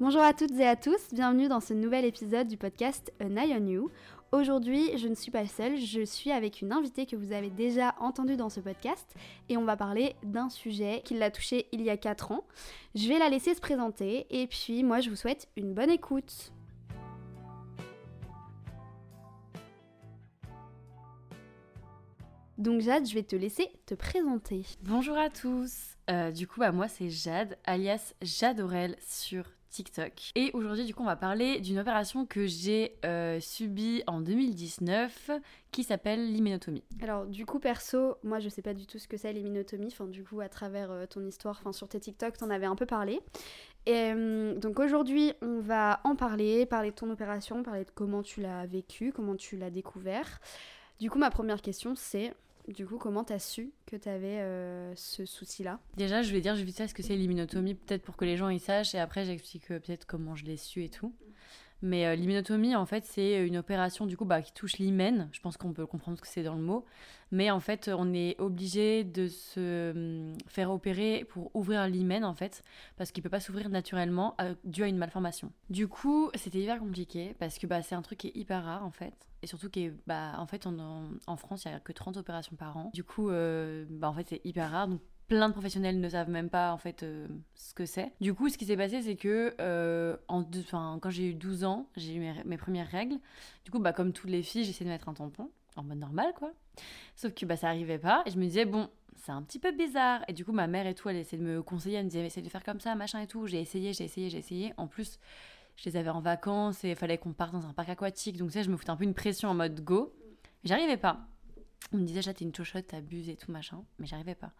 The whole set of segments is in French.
Bonjour à toutes et à tous, bienvenue dans ce nouvel épisode du podcast An Eye on You. Aujourd'hui, je ne suis pas seule, je suis avec une invitée que vous avez déjà entendue dans ce podcast et on va parler d'un sujet qui l'a touchée il y a 4 ans. Je vais la laisser se présenter et puis moi je vous souhaite une bonne écoute. Donc Jade, je vais te laisser te présenter. Bonjour à tous. Euh, du coup, bah, moi c'est Jade, alias Jadorel sur TikTok. Et aujourd'hui, du coup, on va parler d'une opération que j'ai euh, subie en 2019 qui s'appelle l'hyménotomie. Alors, du coup, perso, moi je sais pas du tout ce que c'est l'hyménotomie. Enfin, du coup, à travers euh, ton histoire, enfin, sur tes TikTok, t'en avais un peu parlé. Et euh, donc aujourd'hui, on va en parler, parler de ton opération, parler de comment tu l'as vécu, comment tu l'as découvert. Du coup, ma première question, c'est du coup, comment t'as su que t'avais euh, ce souci-là? Déjà, je vais dire, je vais dire ce que c'est l'immunotomie, peut-être pour que les gens y sachent, et après j'explique euh, peut-être comment je l'ai su et tout. Mais euh, l'immunotomie, en fait, c'est une opération du coup bah, qui touche l'hymen. Je pense qu'on peut comprendre ce que c'est dans le mot. Mais en fait, on est obligé de se hum, faire opérer pour ouvrir l'hymen, en fait, parce qu'il peut pas s'ouvrir naturellement euh, dû à une malformation. Du coup, c'était hyper compliqué parce que bah, c'est un truc qui est hyper rare, en fait. Et surtout qui est, bah, en fait, en, France, il y a que 30 opérations par an. Du coup, euh, en fait, c'est hyper rare. Plein de professionnels ne savent même pas en fait euh, ce que c'est. Du coup, ce qui s'est passé, c'est que euh, quand j'ai eu 12 ans, j'ai eu mes, mes, premières règles. Du coup, bah, comme toutes les filles, j'essayais de mettre un tampon en mode normal, quoi. Sauf que bah, ça arrivait pas. Et je me disais, bon, c'est un petit peu bizarre. Et du coup, ma mère et tout, elle essayait de me conseiller. Elle me disait, essaye de faire comme ça, machin et tout. J'ai essayé, j'ai essayé, j'ai essayé. En plus, je les avais en vacances et il fallait qu'on parte dans un parc aquatique. Donc, tu sais, je me foutais un peu une pression en mode go. J'arrivais pas. On me disait, t'es une chochotte, t'abuses et tout, machin. Mais j'arrivais pas.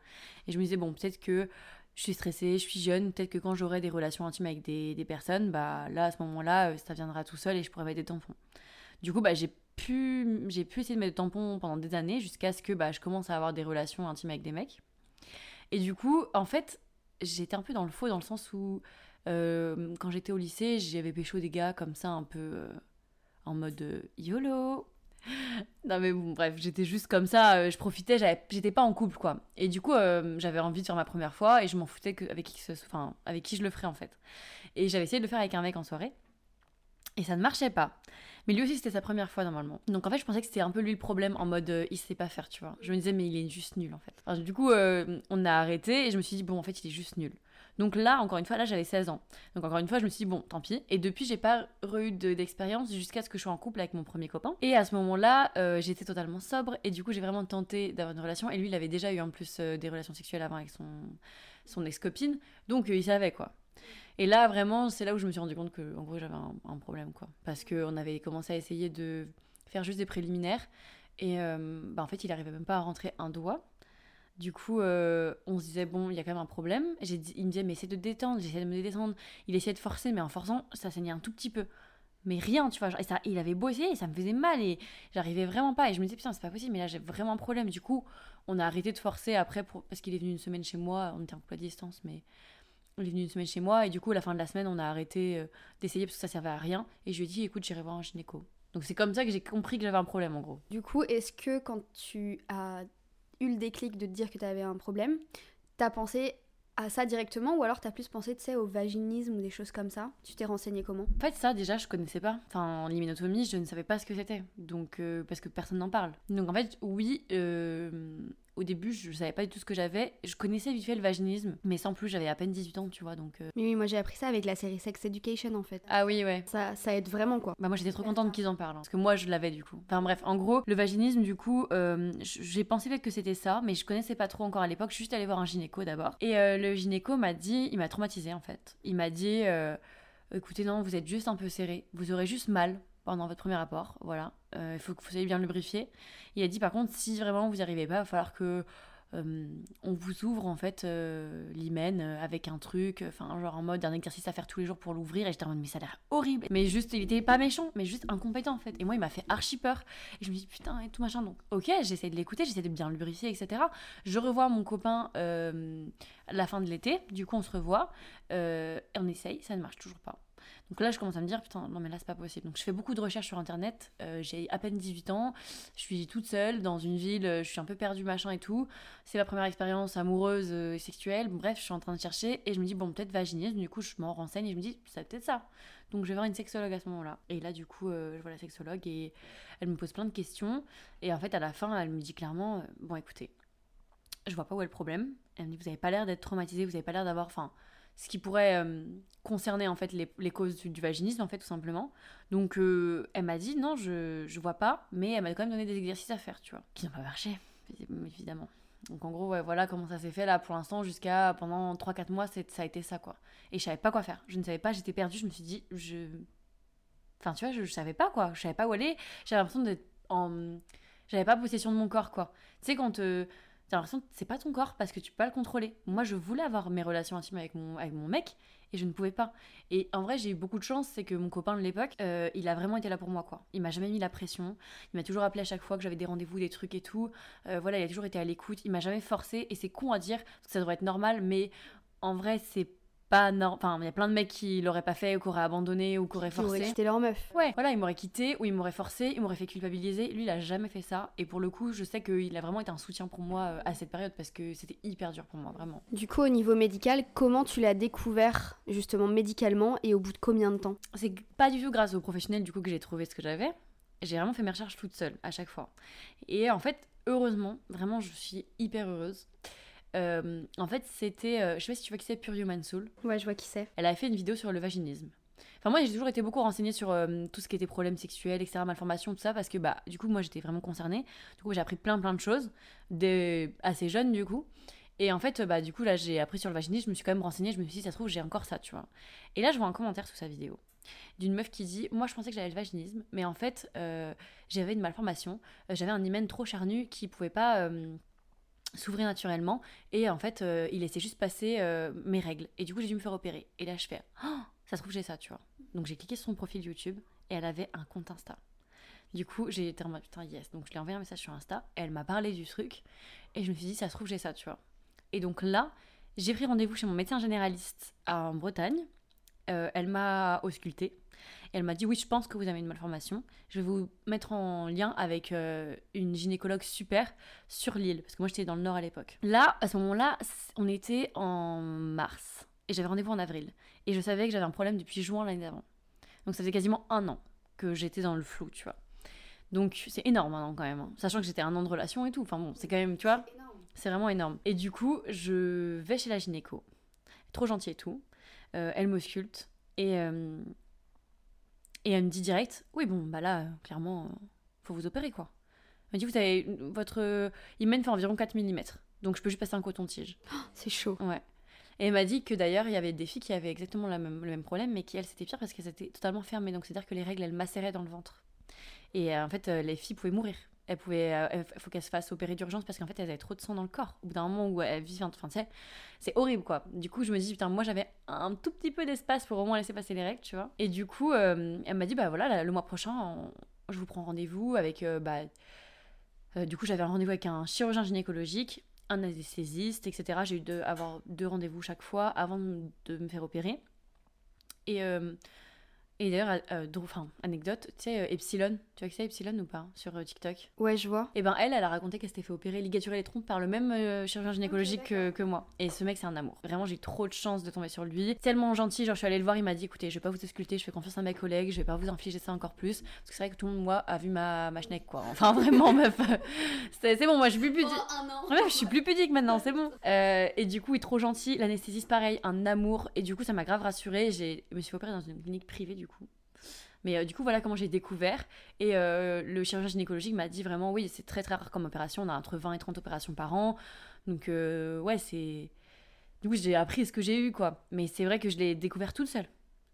Et je me disais, bon, peut-être que je suis stressée, je suis jeune, peut-être que quand j'aurai des relations intimes avec des, des, personnes, bah là, à ce moment-là, ça viendra tout seul et je pourrai mettre des tampons. Du coup, bah, j'ai pu, j'ai pu essayer de mettre des tampons pendant des années jusqu'à ce que bah, je commence à avoir des relations intimes avec des mecs. Et du coup, en fait, j'étais un peu dans le faux dans le sens où, euh, quand j'étais au lycée, j'avais pécho des gars comme ça, un peu euh, en mode euh, YOLO, non mais bon, bref, j'étais juste comme ça, euh, je profitais, j'étais pas en couple quoi. Et du coup, euh, j'avais envie de faire ma première fois et je m'en foutais avec, qui, enfin, avec qui je le ferais en fait. Et j'avais essayé de le faire avec un mec en soirée. Et ça ne marchait pas. Mais lui aussi, c'était sa première fois normalement. Donc en fait, je pensais que c'était un peu lui le problème en mode euh, il sait pas faire, tu vois. Je me disais, mais il est juste nul en fait. Du coup, euh, on a arrêté et je me suis dit, bon, en fait, il est juste nul. Donc là, encore une fois, là, j'avais 16 ans. Donc encore une fois, je me suis dit, bon, tant pis. Et depuis, j'ai pas eu d'expérience jusqu'à ce que je sois en couple avec mon premier copain. Et à ce moment-là, euh, j'étais totalement sobre et du coup, j'ai vraiment tenté d'avoir une relation. Et lui, il avait déjà eu en plus euh, des relations sexuelles avant avec son, son ex-copine. Donc euh, il savait quoi. Et là, vraiment, c'est là où je me suis rendu compte que, en gros, j'avais un, problème, quoi. Parce qu'on avait commencé à essayer de faire juste des préliminaires. Et bah, en fait, il arrivait même pas à rentrer un doigt. Du coup, euh, on se disait, bon, il y a quand même un problème. Dit, il me disait, mais essaie de te détendre. J'essayais de me détendre. Il essayait de forcer, mais en forçant, ça saignait un tout petit peu. Mais rien, tu vois. Et ça, il avait beau essayer, et ça me faisait mal. Et j'arrivais vraiment pas. Et je me disais, putain, c'est pas possible, mais là, j'ai vraiment un problème. Du coup, on a arrêté de forcer après, parce qu'il est venu une semaine chez moi. On était en couple à distance, mais il est venu une semaine chez moi et du coup, à la fin de la semaine, on a arrêté euh, d'essayer parce que ça servait à rien. Et je lui ai dit, écoute, j'irai voir un gynéco. Donc c'est comme ça que j'ai compris que j'avais un problème en gros. Du coup, est-ce que quand tu as eu le déclic de te dire que tu avais un problème, t'as pensé à ça directement ou alors t'as plus pensé, tu sais, au vaginisme ou des choses comme ça? Tu t'es renseigné comment? En fait, ça déjà, je connaissais pas. Enfin, l'immunotomie, je ne savais pas ce que c'était. Donc, euh, parce que personne n'en parle. Donc en fait, oui, euh, au début, je savais pas du tout ce que j'avais. Je connaissais vite fait le vaginisme, mais sans plus, j'avais à peine 18 ans, tu vois, donc... Euh... Mais oui, moi j'ai appris ça avec la série Sex Education, en fait. Ah oui, ouais. Ça, ça aide vraiment, quoi. Bah moi j'étais trop contente qu'ils en parlent, hein, parce que moi je l'avais du coup. Enfin bref, en gros, le vaginisme, du coup, euh, j'ai pensé peut-être que c'était ça, mais je connaissais pas trop encore à l'époque. Je suis juste allée voir un gynéco d'abord. Et euh, le gynéco m'a dit, il m'a traumatisé en fait. Il m'a dit... Écoutez, non, vous êtes juste un peu serré. Vous aurez juste mal pendant votre premier rapport. Voilà. Euh, il faut que vous soyez bien lubrifié. Il a dit, par contre, si vraiment vous n'y arrivez pas, il va falloir que euh, on vous ouvre en fait euh, l'hymen avec un truc, enfin genre en mode un exercice à faire tous les jours pour l'ouvrir et j'étais en mode mais ça a l'air horrible. Mais juste il était pas méchant, mais juste incompétent en fait. Et moi il m'a fait archi peur. Et je me dis putain et tout machin. Donc ok j'essaie de l'écouter, j'essaie de bien lubrifier etc. Je revois mon copain euh, à la fin de l'été, du coup on se revoit, euh, et on essaye, ça ne marche toujours pas. Donc là, je commence à me dire, putain, non mais là, c'est pas possible. Donc je fais beaucoup de recherches sur Internet. Euh, j'ai à peine 18 ans. Je suis toute seule dans une ville. euh, Je suis un peu perdue, machin et tout. C'est ma première expérience amoureuse euh, et sexuelle. Bref, je suis en train de chercher et je me dis, bon, peut-être vaginisme. Du coup, je m'en renseigne et je me dis, c'est peut-être ça. Donc je vais voir une sexologue à ce moment-là. Et là, du coup, je vois la sexologue et elle me pose plein de questions. Et en fait, à la fin, elle me dit clairement, bon, écoutez, je vois pas où est le problème. Elle me dit, vous avez pas l'air d'être traumatisé, vous avez pas l'air d'avoir, enfin, ce qui pourrait euh, concerner en fait les, causes du, vaginisme en fait tout simplement. Donc euh, elle m'a dit non, je je vois pas, mais elle m'a quand même donné des exercices à faire, tu vois, qui n'ont pas marché évidemment. Donc en gros voilà comment ça s'est fait là pour l'instant jusqu'à pendant 3 4 mois, ça a été ça quoi. Et je savais pas quoi faire. Je ne savais pas, j'étais perdue, je me suis dit je enfin tu vois, je, je savais pas quoi, je savais pas où aller, j'avais l'impression d'être en j'avais pas possession de mon corps quoi. Tu sais quand euh, T'as l'impression que c'est pas ton corps parce que tu peux pas le contrôler. Moi, je voulais avoir mes relations intimes avec mon, mec et je ne pouvais pas. Et en vrai, j'ai eu beaucoup de chance, c'est que mon copain de l'époque, euh, il a vraiment été là pour moi, quoi. Il m'a jamais mis la pression. Il m'a toujours appelé à chaque fois que j'avais des rendez-vous, des trucs et tout. Euh, voilà, il a toujours été à l'écoute. Il m'a jamais forcé et c'est con à dire que ça devrait être normal, mais en vrai, c'est pas normal. Enfin, il y a plein de mecs qui l'auraient pas fait ou qui auraient abandonné ou qui auraient forcé. quitté leur meuf. Ouais, voilà, il m'aurait quitté ou il m'aurait forcé, il m'aurait fait culpabiliser. Lui, il a jamais fait ça. Et pour le coup, je sais qu'il a vraiment été un soutien pour moi euh, à cette période parce que c'était hyper dur pour moi, vraiment. Du coup, au niveau médical, comment tu l'as découvert justement médicalement et au bout de combien de temps? C'est pas du tout grâce aux professionnels du coup que j'ai trouvé ce que j'avais. J'ai vraiment fait mes recherches toute seule à chaque fois. Et en fait, heureusement, vraiment, je suis hyper heureuse. Euh, en fait, c'était, euh, je sais pas si tu vois qui c'est, Pure Human Soul. Ouais, je vois qui c'est. Elle a fait une vidéo sur le vaginisme. Enfin, moi, j'ai toujours été beaucoup renseignée sur euh, tout ce qui était problèmes sexuels, etc., malformations, tout ça, parce que, bah, du coup, moi, j'étais vraiment concernée. Du coup, j'ai appris plein, plein de choses, des... assez jeune, du coup. Et en fait, bah, du coup, là, j'ai appris sur le vaginisme, je me suis quand même renseignée, je me suis dit, ça se trouve, j'ai encore ça, tu vois. Et là, je vois un commentaire sous sa vidéo d'une meuf qui dit Moi, je pensais que j'avais le vaginisme, mais en fait, euh, j'avais une malformation. J'avais un hymen trop charnu qui pouvait pas euh, s'ouvrir naturellement. Et en fait, euh, il laissait juste passer euh, mes règles. Et du coup, j'ai dû me faire opérer. Et là, je fais Oh, Ça se trouve, j'ai ça, tu vois. Donc, j'ai cliqué sur son profil YouTube et elle avait un compte Insta. Du coup, j'ai été en mode putain, yes. Donc, je lui ai envoyé un message sur Insta. Et elle m'a parlé du truc. Et je me suis dit, ça se trouve, j'ai ça, tu vois. Et donc là, j'ai pris rendez-vous chez mon médecin généraliste en Bretagne. Euh, elle m'a auscultée. Et elle m'a dit, oui, je pense que vous avez une malformation. Je vais vous mettre en lien avec euh, une gynécologue super sur l'île. Parce que moi, j'étais dans le nord à l'époque. Là, à ce moment-là, on était en mars. Et j'avais rendez-vous en avril. Et je savais que j'avais un problème depuis juin l'année d'avant. Donc ça faisait quasiment un an que j'étais dans le flou, tu vois. Donc c'est énorme un an quand même. hein. Sachant que j'étais un an de relation et tout. Enfin bon, c'est quand même, tu vois, c'est vraiment énorme. Et du coup, je vais chez la gynéco. Trop gentille et tout. Euh, elle m'ausculte. Et, euh, et elle me dit direct Oui, bon, bah là, clairement, euh, faut vous opérer quoi. Elle me dit Vous avez votre euh, hymen fait environ 4 mm. Donc je peux juste passer un coton-tige. C'est chaud. Ouais. Et elle m'a dit que d'ailleurs, il y avait des filles qui avaient exactement la même- le même problème, mais qui, elles, c'était pire parce qu'elles étaient totalement fermées. Donc, c'est-à-dire que les règles, elles macéraient dans le ventre. Et euh, en fait, les filles pouvaient mourir. Elles pouvaient, euh, faut qu'elles se fassent opérer d'urgence parce qu'en fait, elles avaient trop de sang dans le corps. Au bout d'un moment où elles vivent, enfin, tu c'est horrible, quoi. Du coup, je me dis, putain, moi, j'avais un tout petit peu d'espace pour au moins laisser passer les règles, tu vois. Et du coup, euh, elle m'a dit, bah voilà, là, le mois prochain, je vous prends rendez-vous avec, euh, bah, du coup, j'avais un rendez-vous avec un chirurgien gynécologique, un anesthésiste, etc. J'ai eu de avoir deux rendez-vous chaque fois avant de me faire opérer. Et, et d'ailleurs, euh, enfin, anecdote, tu sais, euh, Epsilon, tu vois que c'est Epsilon ou pas sur euh, TikTok? Ouais, je vois. Et ben elle, elle a raconté qu'elle s'était fait opérer, ligaturer les trompes par le même euh, chirurgien gynécologique que, que moi. Et ce mec, c'est un amour. Vraiment, j'ai trop de chance de tomber sur lui. Tellement gentil, genre je suis allée le voir, il m'a dit écoutez, je vais pas vous ausculter, je fais confiance à mes collègues, je vais pas vous infliger ça encore plus. Parce que c'est vrai que tout le monde, moi, a vu ma, ma schneck, quoi. Enfin, vraiment, meuf. c'est bon, moi, je suis plus pudique. Ouais, je suis plus pudique maintenant, c'est bon. Et du coup, il est trop gentil. L'anesthésiste, pareil, un amour. Et du coup, ça m'a grave rassurée. Je me suis fait opérer dans une clinique privée, du coup. Mais euh, du coup, voilà comment j'ai découvert. Et euh, le chirurgien gynécologique m'a dit vraiment, oui, c'est très très rare comme opération. On a entre 20 et 30 opérations par an. Donc, euh, ouais, c'est. Du coup, j'ai appris ce que j'ai eu, quoi. Mais c'est vrai que je l'ai découvert toute seule.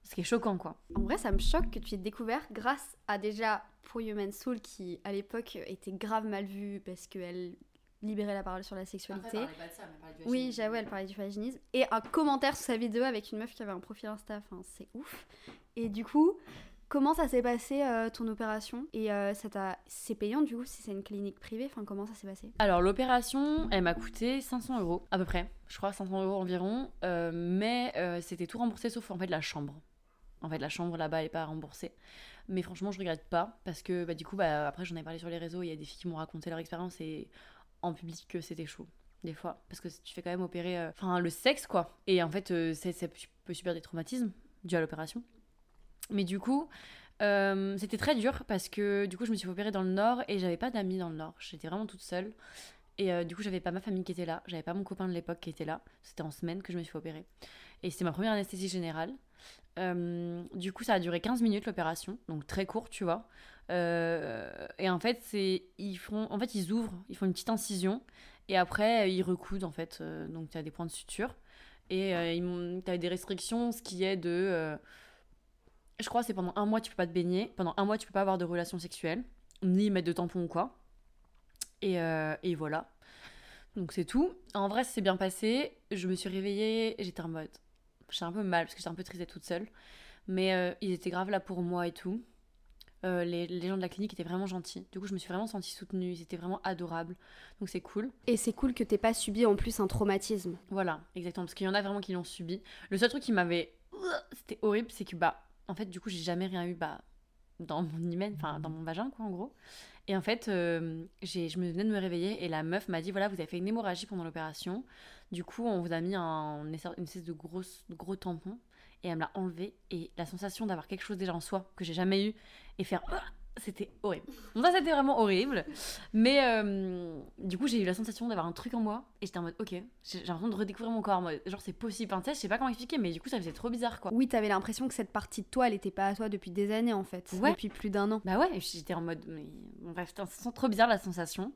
Ce qui est choquant, quoi. En vrai, ça me choque que tu aies découvert grâce à déjà pour Human Soul qui, à l'époque, était grave mal vue parce qu'elle libérait la parole sur la sexualité. Oui, j'avoue, elle parlait du vaginisme. Et un commentaire sous sa vidéo avec une meuf qui avait un profil Insta. Enfin, c'est ouf. Et du coup, comment ça s'est passé euh, ton opération? Et euh, ça t'a... c'est payant du coup si c'est une clinique privée? Enfin, comment ça s'est passé? Alors l'opération, elle m'a coûté 500 euros à peu près, je crois 500 euros environ, euh, mais euh, c'était tout remboursé sauf en fait la chambre. En fait, la chambre là-bas n'est pas remboursée. Mais franchement, je regrette pas parce que bah, du coup, bah, après, j'en ai parlé sur les réseaux. Il y a des filles qui m'ont raconté leur expérience et en public que c'était chaud des fois. Parce que tu fais quand même opérer euh, enfin le sexe quoi. Et en fait euh, ça peut subir des traumatismes dus à l'opération. Mais du coup euh, c'était très dur parce que du coup je me suis opérer dans le nord et j'avais pas d'amis dans le nord. J'étais vraiment toute seule. Et du coup j'avais pas ma famille qui était là. J'avais pas mon copain de l'époque qui était là. C'était en semaine que je me suis opérer. Et c'était ma première anesthésie générale. Du coup ça a duré 15 minutes l'opération. Donc très court tu vois et en fait c'est ils font en fait ils ouvrent ils font une petite incision et après, ils recoudent, en fait. Euh, donc, tu as des points de suture. Et euh, tu as des restrictions, ce qui est de. Euh, je crois c'est pendant un mois, tu peux pas te baigner. Pendant un mois, tu peux pas avoir de relations sexuelles. Ni mettre de tampon ou quoi. Et, et voilà. Donc, c'est tout. En vrai, c'est bien passé. Je me suis réveillée. J'étais en mode. J'étais un peu mal parce que j'étais un peu triste toute seule. Mais ils étaient grave là pour moi et tout. Euh, les, gens de la clinique étaient vraiment gentils. Du coup, je me suis vraiment sentie soutenue. Ils étaient vraiment adorables. Donc, c'est cool. Et c'est cool que t'aies pas subi en plus un traumatisme. Voilà, exactement. Parce qu'il y en a vraiment qui l'ont subi. Le seul truc qui m'avait. C'était horrible, c'est que, bah, en fait, du coup, j'ai jamais rien eu, bah, dans mon hymen, enfin, dans mon vagin, quoi, en gros. Et en fait, euh, je me venais de me réveiller et la meuf m'a dit voilà, vous avez fait une hémorragie pendant l'opération. Du coup, on vous a mis un, une espèce de gros, gros tampon et elle me l'a enlevé et la sensation d'avoir quelque chose déjà en soi que j'ai jamais eu et faire ah, c'était horrible. Donc ça c'était vraiment horrible. Mais euh, du coup j'ai eu la sensation d'avoir un truc en moi et j'étais en mode ok, j'ai l'impression de redécouvrir mon corps. genre c'est possible. Enfin, tu sais, je sais pas comment expliquer mais du coup ça faisait trop bizarre quoi. Oui, t'avais l'impression que cette partie de toi elle était pas à toi depuis des années en fait. Depuis plus d'un an. Bah ouais, j'étais en mode mais bref, c'est trop bizarre la sensation.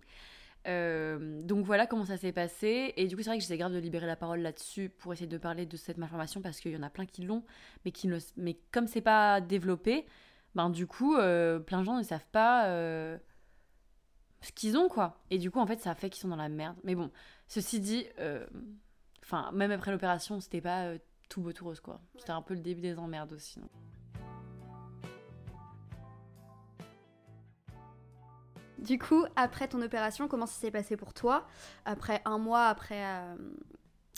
Euh, donc voilà comment ça s'est passé. Et du coup, c'est vrai que j'essaie grave de libérer la parole là-dessus pour essayer de parler de cette malformation parce qu'il y en a plein qui l'ont, mais, qui ne, mais comme c'est pas développé, ben du coup, euh, plein de gens ne savent pas euh, ce qu'ils ont, quoi. Et du coup, en fait, ça fait qu'ils sont dans la merde. Mais bon, ceci dit, enfin, même après l'opération, c'était pas tout beau tout rose, quoi. C'était un peu le début des emmerdes aussi. Du coup, après ton opération, comment ça s'est passé pour toi? Après un mois, après euh,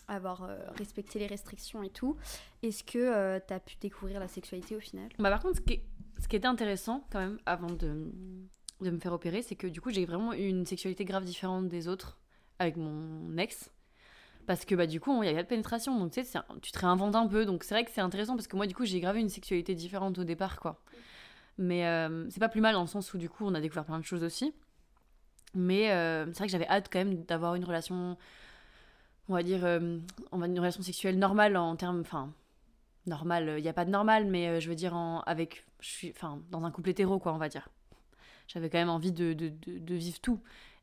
avoir euh, respecté les restrictions et tout, est-ce que euh, tu as pu découvrir la sexualité au final? Bah, Par contre, ce qui, ce qui était intéressant quand même avant de, me faire opérer, c'est que du coup, j'ai vraiment eu une sexualité grave différente des autres avec mon ex. Parce que bah, du coup, il n'y a pas de pénétration, donc tu tu te réinventes un peu. Donc c'est vrai que c'est intéressant parce que moi, du coup, j'ai gravé une sexualité différente au départ, quoi. Mais euh, c'est pas plus mal dans le sens où du coup on a découvert plein de choses aussi. Mais euh, c'est vrai que j'avais hâte quand même d'avoir une relation, on va dire, euh, on va une relation sexuelle normale en termes, enfin, normale, il n'y a pas de normal, mais je veux dire en, avec, je suis, enfin, dans un couple hétéro quoi, on va dire. J'avais quand même envie de, de, de vivre tout.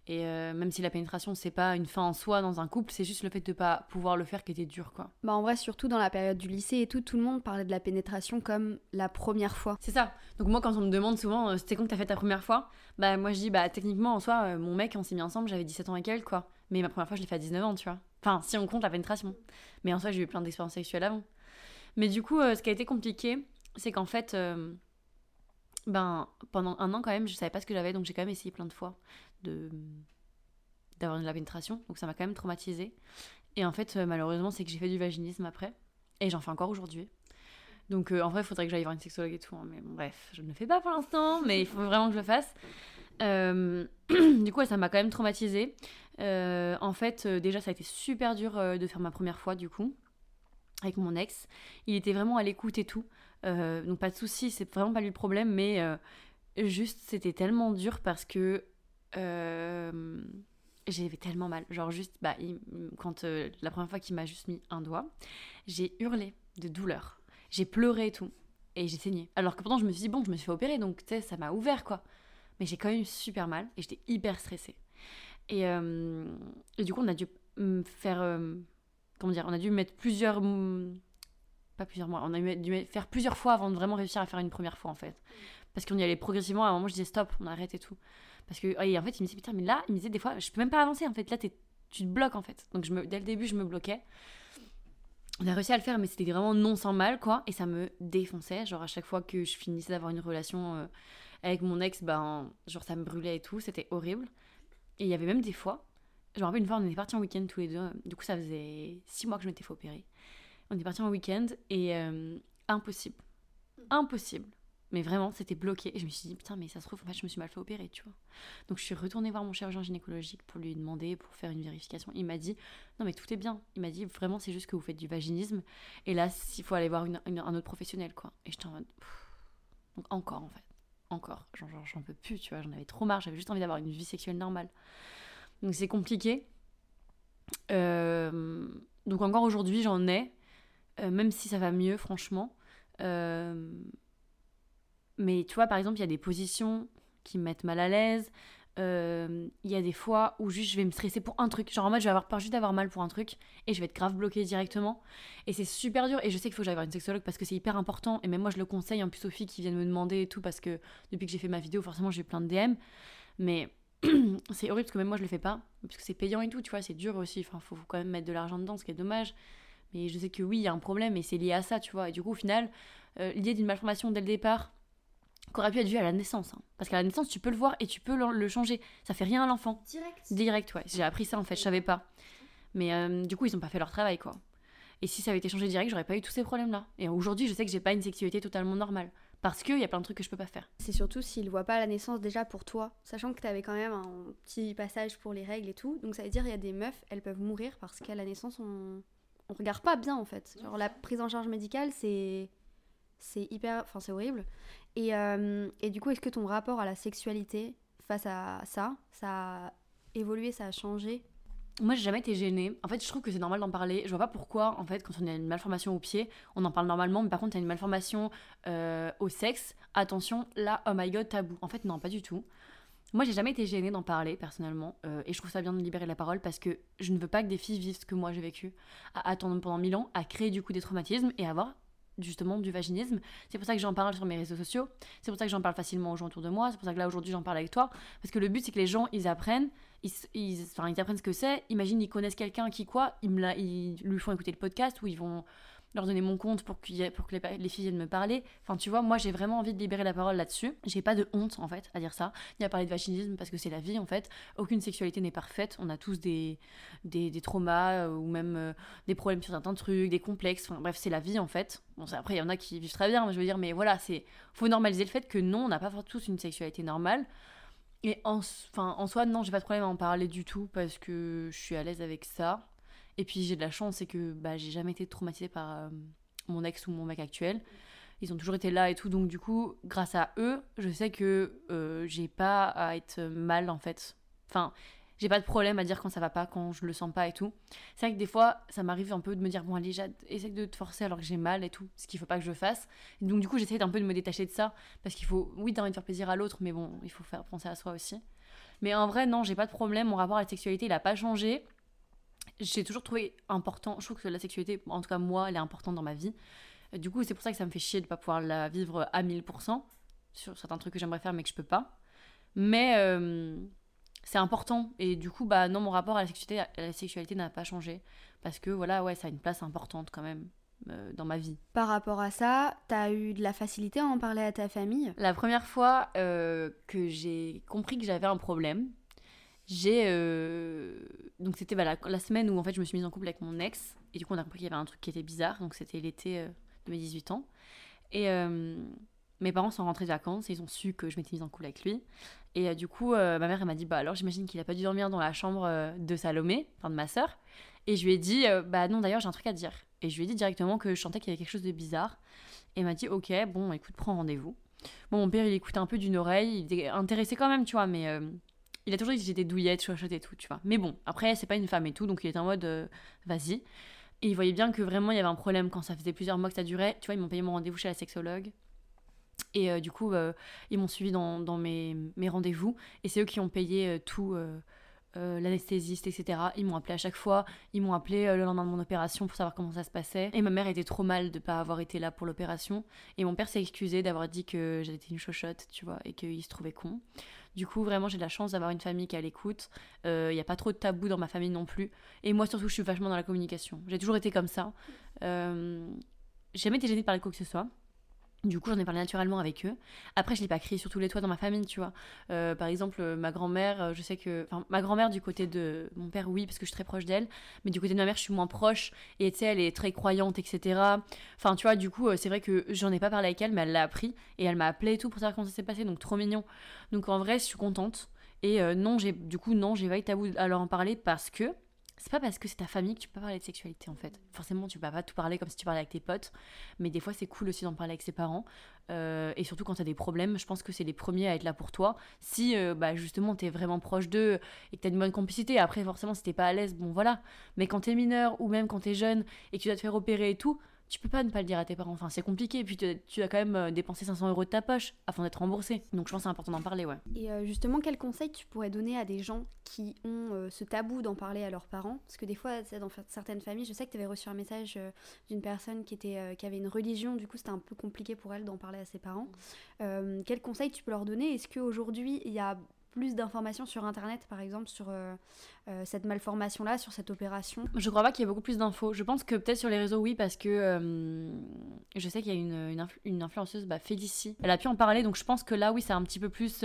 Et euh, même si la pénétration, c'est pas une fin en soi dans un couple, c'est juste le fait de pas pouvoir le faire qui était dur, quoi. Bah en vrai, surtout dans la période du lycée et tout, tout le monde parlait de la pénétration comme la première fois. C'est ça. Donc moi, quand on me demande souvent, euh, c'était quand que t'as fait ta première fois? Bah moi, je dis, bah techniquement, en soi, euh, mon mec, on s'est mis ensemble, j'avais 17 ans et quelques, quoi. Mais ma première fois, je l'ai fait à 19 ans, tu vois. Enfin, si on compte la pénétration. Mais en soi, j'ai eu plein d'expériences sexuelles avant. Mais du coup, ce qui a été compliqué, c'est qu'en fait ben pendant un an quand même je savais pas ce que j'avais donc j'ai quand même essayé plein de fois d'avoir de la pénétration, donc ça m'a quand même traumatisée. Et en fait, euh, malheureusement, c'est que j'ai fait du vaginisme après, et j'en fais encore aujourd'hui. Donc euh, en vrai, il faudrait que j'aille voir une sexologue et tout, hein, mais bref, je ne le fais pas pour l'instant, mais il faut vraiment que je le fasse. Euh, du coup, ça m'a quand même traumatisée. en fait, déjà, ça a été super dur de faire ma première fois, du coup, avec mon ex. Il était vraiment à l'écoute et tout. donc pas de souci, c'est vraiment pas lui le problème, mais juste, c'était tellement dur parce que j'avais tellement mal. Genre juste, bah, quand euh, la première fois qu'il m'a juste mis un doigt, j'ai hurlé de douleur. J'ai pleuré et tout. Et j'ai saigné. Alors que pourtant, je me suis dit, bon, je me suis fait opérer, donc tu sais, ça m'a ouvert, quoi. Mais j'ai quand même eu super mal et j'étais hyper stressée. Et, euh, et, du coup, on a dû faire. Comment dire On a dû mettre plusieurs. Pas plusieurs mois, on a dû faire plusieurs fois avant de vraiment réussir à faire une première fois, en fait. Parce qu'on y allait progressivement. À un moment, je disais stop, on arrête et tout. Parce que, en fait, il me disait, putain, mais là, il me disait des fois, je peux même pas avancer, en fait. Là, tu te bloques, en fait. Donc, dès le début, je me bloquais. On a réussi à le faire, mais c'était vraiment non sans mal, quoi. Et ça me défonçait. Genre, à chaque fois que je finissais d'avoir une relation euh, avec mon ex, ben, genre, ça me brûlait et tout. C'était horrible. Et il y avait même des fois, je me rappelle une fois, on était partis en week-end tous les deux. Du coup, ça faisait six mois que je m'étais fait opérer. On est partis en week-end et euh, impossible. impossible. Mais vraiment, c'était bloqué. Et je me suis dit, putain, mais ça se trouve, en fait, je me suis mal fait opérer, tu vois. Donc, je suis retournée voir mon chirurgien gynécologique pour lui demander, pour faire une vérification. Il m'a dit, non, mais tout est bien. Il m'a dit, vraiment, c'est juste que vous faites du vaginisme. Et là, il faut aller voir un autre professionnel, quoi. Et j'étais en mode, donc, encore, en fait. Encore. Genre, j'en peux plus, tu vois. J'en avais trop marre. J'avais juste envie d'avoir une vie sexuelle normale. Donc, c'est compliqué. Euh, donc, encore aujourd'hui, j'en ai. Euh, même si ça va mieux, franchement. Euh, mais tu vois, par exemple, il y a des positions qui me mettent mal à l'aise. Il y a des fois où juste je vais me stresser pour un truc. Genre en mode, je vais avoir peur juste d'avoir mal pour un truc et je vais être grave bloquée directement. Et c'est super dur. Et je sais qu'il faut que j'aille voir une sexologue parce que c'est hyper important. Et même moi, je le conseille en plus aux filles qui viennent me demander et tout parce que depuis que j'ai fait ma vidéo, forcément, j'ai plein de DM. Mais c'est horrible parce que même moi, je le fais pas. Parce que c'est payant et tout, tu vois, c'est dur aussi. Enfin, faut quand même mettre de l'argent dedans, ce qui est dommage. Mais je sais que oui, il y a un problème et c'est lié à ça, tu vois. Et du coup, au final, euh, l'idée d'une malformation dès le départ, qu'aurait pu être vu à la naissance. Hein. Parce qu'à la naissance, tu peux le voir et tu peux le, changer. Ça fait rien à l'enfant. Direct Direct, ouais. J'ai appris ça en fait, je savais pas. Mais euh, du coup, ils ont pas fait leur travail, quoi. Et si ça avait été changé direct, j'aurais pas eu tous ces problèmes-là. Et aujourd'hui, je sais que j'ai pas une sexualité totalement normale. Parce qu'il y a plein de trucs que je peux pas faire. C'est surtout s'ils voient pas la naissance déjà pour toi, sachant que tu avais quand même un petit passage pour les règles et tout. Donc ça veut dire il y a des meufs, elles peuvent mourir parce qu'à la naissance, on, on regarde pas bien en fait. Genre la prise en charge médicale, c'est c'est hyper, enfin c'est horrible. Et, euh, et, du coup, est-ce que ton rapport à la sexualité face à ça, ça a évolué, ça a changé moi, j'ai jamais été gênée. En fait, je trouve que c'est normal d'en parler. Je vois pas pourquoi, en fait, quand on a une malformation au pied, on en parle normalement, mais par contre, t'as une malformation euh, au sexe, attention, là, oh my god, tabou. En fait, non, pas du tout. Moi, j'ai jamais été gênée d'en parler, personnellement, euh, et je trouve ça bien de libérer la parole parce que je ne veux pas que des filles vivent ce que moi j'ai vécu, à attendre pendant mille ans, à créer du coup des traumatismes et avoir justement du vaginisme. C'est pour ça que j'en parle sur mes réseaux sociaux. C'est pour ça que j'en parle facilement aux gens autour de moi. C'est pour ça que là aujourd'hui j'en parle avec toi. Parce que le but c'est que les gens ils apprennent, ils, enfin, ils apprennent ce que c'est. Imagine ils connaissent quelqu'un qui quoi, ils, me ils lui font écouter le podcast ou ils vont leur donner mon compte pour, pour que les, les, filles viennent me parler. Enfin, tu vois, moi j'ai vraiment envie de libérer la parole là-dessus. J'ai pas de honte en fait à dire ça, ni à parler de vaginisme parce que c'est la vie en fait. Aucune sexualité n'est parfaite. On a tous des, des, des traumas euh, ou même euh, des problèmes sur certains trucs, des complexes. Enfin, bref, c'est la vie en fait. Bon, après, il y en a qui vivent très bien, je veux dire, mais voilà, c'est faut normaliser le fait que non, on n'a pas tous une sexualité normale. Et en, enfin, en soi, non, j'ai pas de problème à en parler du tout parce que je suis à l'aise avec ça. Et puis j'ai de la chance, c'est que bah, j'ai jamais été traumatisée par euh, mon ex ou mon mec actuel. Ils ont toujours été là et tout, donc du coup, grâce à eux, je sais que euh, j'ai pas à être mal en fait. Enfin, j'ai pas de problème à dire quand ça va pas, quand je le sens pas et tout. C'est vrai que des fois, ça m'arrive un peu de me dire, bon, allez, essaie de te forcer alors que j'ai mal et tout, ce qu'il faut pas que je fasse. donc, du coup, j'essaie un peu de me détacher de ça, parce qu'il faut, oui, t'as envie de faire plaisir à l'autre, mais bon, il faut faire penser à soi aussi. Mais en vrai, non, j'ai pas de problème, mon rapport à la sexualité, il a pas changé j'ai toujours trouvé important, je trouve que la sexualité, en tout cas moi, elle est importante dans ma vie. Du coup, c'est pour ça que ça me fait chier de ne pas pouvoir la vivre à 1000% sur certains trucs que j'aimerais faire mais que je peux pas. Mais euh, c'est important et du coup, bah non, mon rapport à la sexualité, la sexualité n'a pas changé parce que voilà, ouais, ça a une place importante quand même euh, dans ma vie. Par rapport à ça, t'as eu de la facilité à en parler à ta famille? La première fois euh, que j'ai compris que j'avais un problème, j'ai euh, donc c'était bah, la, semaine où en fait je me suis mise en couple avec mon ex et du coup on a compris qu'il y avait un truc qui était bizarre donc c'était l'été euh, de mes 18 ans. Et euh, mes parents sont rentrés de vacances et ils ont su que je m'étais mise en couple avec lui. Et du coup ma mère elle m'a dit bah alors j'imagine qu'il a pas dû dormir dans la chambre de Salomé enfin de ma sœur. Et je lui ai dit bah non d'ailleurs j'ai un truc à dire. Et je lui ai dit directement que je sentais qu'il y avait quelque chose de bizarre. Et m'a dit ok bon écoute prends rendez-vous. Bon mon père il écoutait un peu d'une oreille il était intéressé quand même tu vois mais il a toujours dit que j'étais douillette, chouchotte et tout, tu vois. Mais bon, après, c'est pas une femme et tout, donc il était en mode euh, vas-y. Et il voyait bien que vraiment il y avait un problème quand ça faisait plusieurs mois que ça durait. Tu vois, ils m'ont payé mon rendez-vous chez la sexologue. Et euh, du coup, euh, ils m'ont suivi dans, mes rendez-vous. Et c'est eux qui ont payé tout, l'anesthésiste, etc. Ils m'ont appelé à chaque fois. Ils m'ont appelé le lendemain de mon opération pour savoir comment ça se passait. Et ma mère était trop mal de pas avoir été là pour l'opération. Et mon père s'est excusé d'avoir dit que j'étais une chochotte, tu vois, et qu'il se trouvait con. Du coup, vraiment, j'ai de la chance d'avoir une famille qui est l'écoute. Il euh, n'y a pas trop de tabous dans ma famille non plus. Et moi, surtout, je suis vachement dans la communication. J'ai toujours été comme ça. Euh, j'ai jamais été gênée de parler de quoi que ce soit. Du coup, j'en ai parlé naturellement avec eux. Après, je l'ai pas crié sur tous les toits dans ma famille, tu vois. Euh, par exemple, euh, ma grand-mère, euh, je sais que. Enfin, ma grand-mère, du côté de mon père, oui, parce que je suis très proche d'elle. Mais du côté de ma mère, je suis moins proche. Et tu sais, elle est très croyante, etc. Enfin, tu vois, du coup, c'est vrai que j'en ai pas parlé avec elle, mais elle l'a appris. Et elle m'a appelé et tout pour savoir comment ça s'est passé. Donc, trop mignon. Donc, en vrai, je suis contente. Et non, j'ai. Du coup, non, j'ai pas eu tabou à leur en parler parce que c'est pas parce que c'est ta famille que tu peux parler de sexualité en fait. Forcément, tu peux pas tout parler comme si tu parlais avec tes potes, mais des fois c'est cool aussi d'en parler avec ses parents. Euh, et surtout quand tu as des problèmes, je pense que c'est les premiers à être là pour toi. Si euh, bah, justement tu es vraiment proche d'eux et que tu as une bonne complicité, après forcément si t'es pas à l'aise, bon voilà. Mais quand tu es mineur ou même quand tu es jeune et que tu dois te faire opérer et tout, tu peux pas ne pas le dire à tes parents. Enfin, c'est compliqué. Puis, tu, as quand même euh, dépensé 500 euros de ta poche afin d'être remboursé. Donc, je pense que c'est important d'en parler, ouais. Et euh, justement, quel conseil tu pourrais donner à des gens qui ont euh, ce tabou d'en parler à leurs parents? Parce que des fois, dans certaines familles, je sais que tu avais reçu un message d'une personne qui, était, qui avait une religion. Du coup, c'était un peu compliqué pour elle d'en parler à ses parents. quel conseil tu peux leur donner? Est-ce qu'aujourd'hui, il y a plus d'informations sur Internet, par exemple, sur euh, cette malformation-là, sur cette opération Je crois pas qu'il y ait beaucoup plus d'infos. Je pense que peut-être sur les réseaux, oui, parce que euh, je sais qu'il y a une, influenceuse, bah, Félicie. Elle a pu en parler, donc je pense que là, oui, c'est un petit peu plus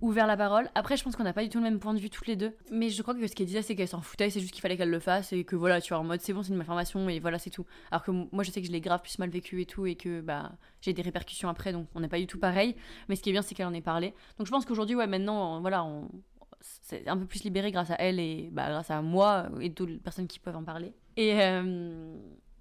ouvert la parole. Après, je pense qu'on n'a pas du tout le même point de vue toutes les deux. Mais je crois que ce qu'elle disait, c'est qu'elle s'en foutait, c'est juste qu'il fallait qu'elle le fasse et que voilà, tu vois, en mode c'est bon, c'est une malformation et voilà, c'est tout. Alors que moi, je sais que je l'ai grave plus mal vécu et tout et que bah j'ai des répercussions après, donc on n'est pas du tout pareil. Mais ce qui est bien, c'est qu'elle en ait parlé. Donc je pense qu'aujourd'hui, ouais, maintenant, voilà, on, c'est un peu plus libéré grâce à elle et bah, grâce à moi et d'autres personnes qui peuvent en parler. Et, euh,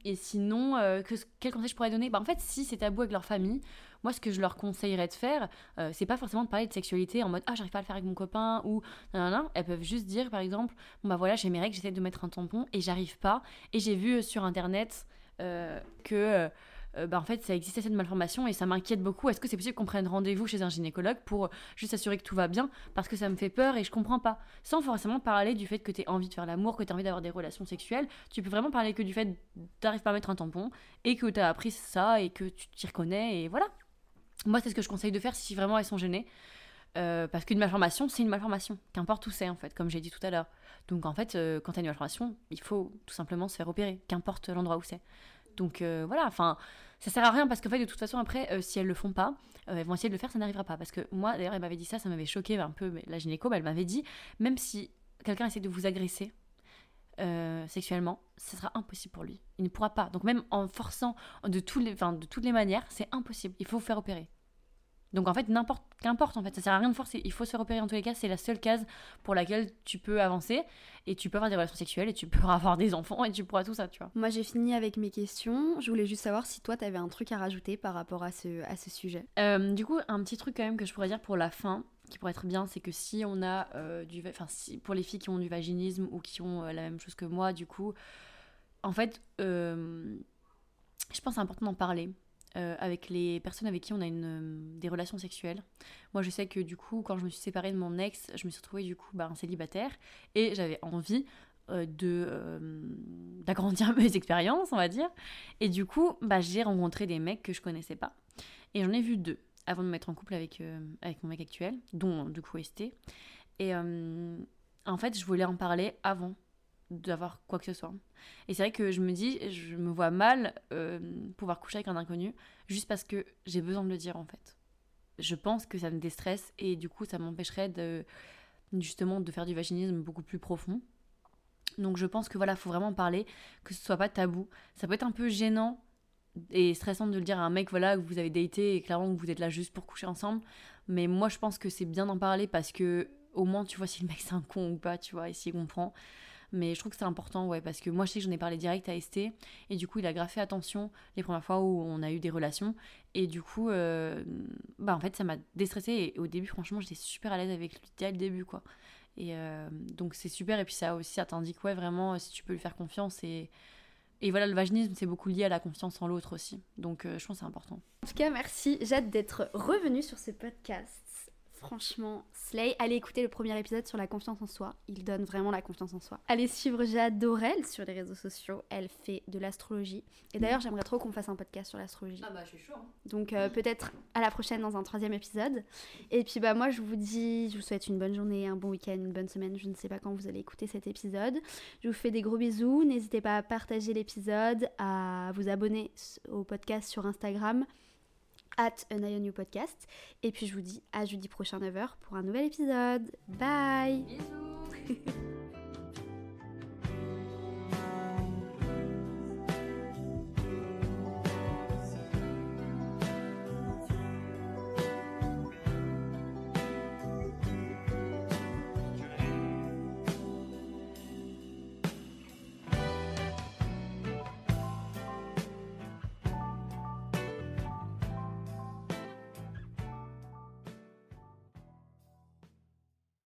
et sinon, euh, que, quel conseil je pourrais donner? Bah, En fait, si c'est tabou avec leur famille, moi, ce que je leur conseillerais de faire, euh, c'est pas forcément de parler de sexualité en mode ah, j'arrive pas à le faire avec mon copain ou non, non, Elles peuvent juste dire, par exemple, bon bah voilà, j'ai mes règles, j'essaie de mettre un tampon et j'arrive pas. Et j'ai vu sur internet que euh, bah, en fait, ça existait cette malformation et ça m'inquiète beaucoup. Est-ce que c'est possible qu'on prenne rendez-vous chez un gynécologue pour juste assurer que tout va bien? Parce que ça me fait peur et je comprends pas. Sans forcément parler du fait que tu as envie de faire l'amour, que tu as envie d'avoir des relations sexuelles. Tu peux vraiment parler que du fait d'arriver pas à mettre un tampon et que tu as appris ça et que tu t'y reconnais et voilà. Moi, c'est ce que je conseille de faire si vraiment elles sont gênées. Euh, parce qu'une malformation, c'est une malformation, qu'importe où c'est en fait, comme j'ai dit tout à l'heure. Donc en fait, euh, quand tu as une malformation, il faut tout simplement se faire opérer, qu'importe l'endroit où c'est. Donc euh, voilà, enfin, ça sert à rien parce qu'en fait, de toute façon, après, euh, si elles le font pas, euh, elles vont essayer de le faire, ça n'arrivera pas. Parce que moi, d'ailleurs, elle m'avait dit ça, ça m'avait choqué un peu, la gynéco, elle m'avait dit, même si quelqu'un essaie de vous agresser, sexuellement, ce sera impossible pour lui. Il ne pourra pas. Donc même en forçant de, de toutes les manières, c'est impossible. Il faut vous faire opérer. Donc en fait, n'importe, qu'importe en fait, ça sert à rien de forcer. Il faut se repérer en tous les cas, c'est la seule case pour laquelle tu peux avancer et tu peux avoir des relations sexuelles et tu peux avoir des enfants et tu pourras tout ça, tu vois. Moi j'ai fini avec mes questions. Je voulais juste savoir si toi t'avais un truc à rajouter par rapport à ce, à ce sujet. Euh, du coup, un petit truc quand même que je pourrais dire pour la fin, qui pourrait être bien, c'est que si on a euh, du. Enfin, si, pour les filles qui ont du vaginisme ou qui ont euh, la même chose que moi, du coup, en fait, je pense c'est important d'en parler euh, avec les personnes avec qui on a une, euh, des relations sexuelles. Moi, je sais que du coup, quand je me suis séparée de mon ex, je me suis retrouvée du coup bah, célibataire et j'avais envie euh, d'agrandir mes expériences, on va dire. Et du coup, bah, j'ai rencontré des mecs que je connaissais pas. Et j'en ai vu deux avant de me mettre en couple avec, avec mon mec actuel, dont du coup ST. Et en fait, je voulais en parler avant d'avoir quoi que ce soit. Et c'est vrai que je me dis, je me vois mal euh, pouvoir coucher avec un inconnu juste parce que j'ai besoin de le dire en fait. Je pense que ça me déstresse et du coup ça m'empêcherait de justement de faire du vaginisme beaucoup plus profond. Donc je pense que voilà, faut vraiment parler, que ce soit pas tabou. Ça peut être un peu gênant et stressant de le dire à un mec voilà que vous avez daté et clairement que vous êtes là juste pour coucher ensemble. Mais moi je pense que c'est bien d'en parler parce que au moins tu vois si le mec c'est un con ou pas, tu vois, et s'il comprend. Mais je trouve que c'est important, ouais, parce que moi, je sais que j'en ai parlé direct à ST, et du coup, il a grave fait attention les premières fois où on a eu des relations. Et du coup, euh, bah, en fait, ça m'a déstressée. Et au début, franchement, j'étais super à l'aise avec lui dès le début, quoi. Et euh, donc, c'est super. Et puis, ça aussi, ça t'indique, ouais, vraiment, si tu peux lui faire confiance. Et, et voilà, le vaginisme, c'est beaucoup lié à la confiance en l'autre aussi. Donc, euh, je pense que c'est important. En tout cas, merci, Jade, d'être revenue sur ce podcast. Franchement, Slay, allez écouter le premier épisode sur la confiance en soi. Il donne vraiment la confiance en soi. Allez suivre Jade Dorel sur les réseaux sociaux. Elle fait de l'astrologie. Et d'ailleurs, j'aimerais trop qu'on fasse un podcast sur l'astrologie. Ah bah, je suis chaud. Hein. Donc euh, peut-être à la prochaine dans un troisième épisode. Et puis bah moi, je vous dis, je vous souhaite une bonne journée, un bon week-end, une bonne semaine. Je ne sais pas quand vous allez écouter cet épisode. Je vous fais des gros bisous. N'hésitez pas à partager l'épisode, à vous abonner au podcast sur Instagram at an podcast. Et puis je vous dis à jeudi prochain 9h pour un nouvel épisode. Bye Bisous